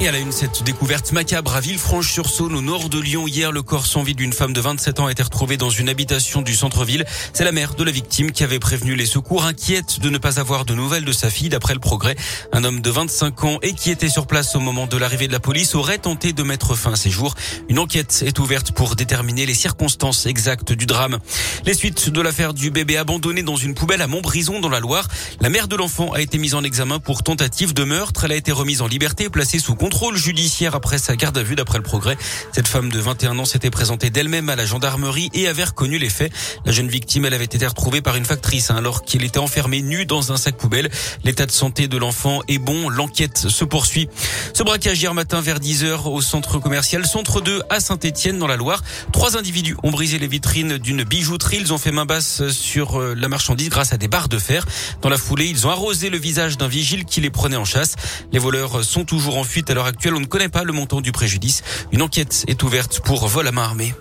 Et à la une, cette découverte macabre à Villefranche-sur-Saône, au nord de Lyon. Hier, le corps sans vie d'une femme de 27 ans a été retrouvé dans une habitation du centre-ville. C'est la mère de la victime qui avait prévenu les secours, inquiète de ne pas avoir de nouvelles de sa fille. D'après le progrès, un homme de 25 ans et qui était sur place au moment de l'arrivée de la police aurait tenté de mettre fin à ses jours. Une enquête est ouverte pour déterminer les circonstances exactes du drame. Les suites de l'affaire du bébé abandonné dans une poubelle à Montbrison dans la Loire. La mère de l'enfant a été mise en examen pour tentative de meurtre. Elle a été remise en liberté et placée sous contrôle judiciaire après sa garde à vue d'après le progrès. Cette femme de 21 ans s'était présentée d'elle-même à la gendarmerie et avait reconnu les faits. La jeune victime, elle avait été retrouvée par une factrice hein, alors qu'il était enfermé nu dans un sac poubelle. L'état de santé de l'enfant est bon. L'enquête se poursuit. Ce braquage hier matin vers 10h au centre commercial Centre 2 à Saint-Etienne dans la Loire. Trois individus ont brisé les vitrines d'une bijouterie. Ils ont fait main basse sur euh, la marchandise grâce à des barres de fer. Dans la foulée, ils ont arrosé le visage d'un vigile qui les prenait en chasse. Les voleurs sont toujours en fuite l'heure actuelle. On ne connaît pas le montant du préjudice. Une enquête est ouverte pour vol à main armée.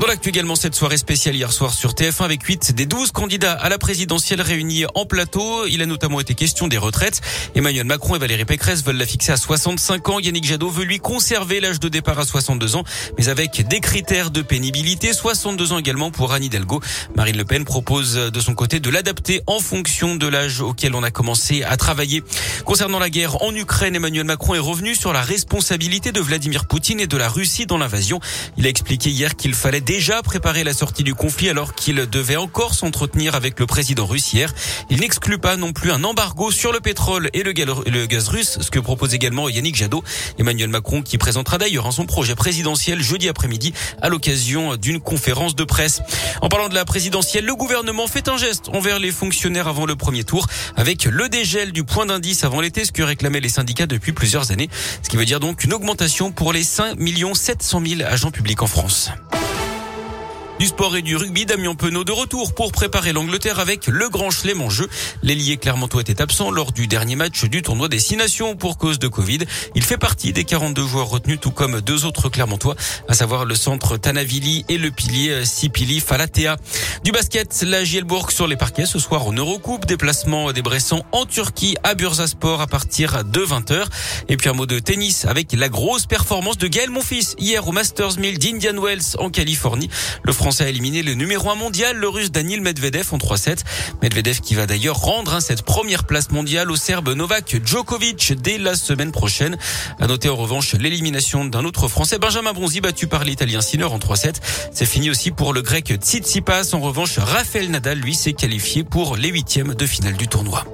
Dans l'actu également cette soirée spéciale hier soir sur TF1 avec 8 des 12 candidats à la présidentielle réunis en plateau. Il a notamment été question des retraites. Emmanuel Macron et Valérie Pécresse veulent la fixer à 65 ans. Yannick Jadot veut lui conserver l'âge de départ à 62 ans, mais avec des critères de pénibilité. 62 ans également pour Anne Hidalgo. Marine Le Pen propose de son côté de l'adapter en fonction de l'âge auquel on a commencé à travailler. Concernant la guerre en Ukraine, Emmanuel Macron est revenu sur la responsabilité de Vladimir Poutine et de la Russie dans l'invasion. Il a expliqué hier qu'il fallait déjà préparé la sortie du conflit alors qu'il devait encore s'entretenir avec le président russe. Il n'exclut pas non plus un embargo sur le pétrole et le gaz russe, ce que propose également Yannick Jadot. Emmanuel Macron qui présentera d'ailleurs son projet présidentiel jeudi après-midi à l'occasion d'une conférence de presse. En parlant de la présidentielle, le gouvernement fait un geste envers les fonctionnaires avant le premier tour avec le dégel du point d'indice avant l'été, ce que réclamaient les syndicats depuis plusieurs années. Ce qui veut dire donc une augmentation pour les 5 700 000 agents publics en France. Du sport et du rugby, Damien Penaud de retour pour préparer l'Angleterre avec le Grand Chelem en jeu. L'ailier Clermontois était absent lors du dernier match du tournoi des Six pour cause de Covid. Il fait partie des 42 joueurs retenus, tout comme deux autres Clermontois, à savoir le centre Tanavili et le pilier Sipili Falatea. Du basket, la Gielbourg sur les parquets ce soir en Eurocoupe, déplacement des Bressans en Turquie à Bursaspor à partir de 20h. Et puis un mot de tennis avec la grosse performance de Gaël Monfils hier au Masters 1000 d'Indian Wells en Californie. Français a éliminé le numéro 1 mondial, le russe Daniel Medvedev en 3-7. Medvedev qui va d'ailleurs rendre hein, cette première place mondiale au Serbe Novak Djokovic dès la semaine prochaine. À noter en revanche l'élimination d'un autre Français, Benjamin Bronzi, battu par l'Italien Sinner en 3-7. C'est fini aussi pour le Grec Tsitsipas. En revanche, Rafael Nadal, lui, s'est qualifié pour les huitièmes de finale du tournoi.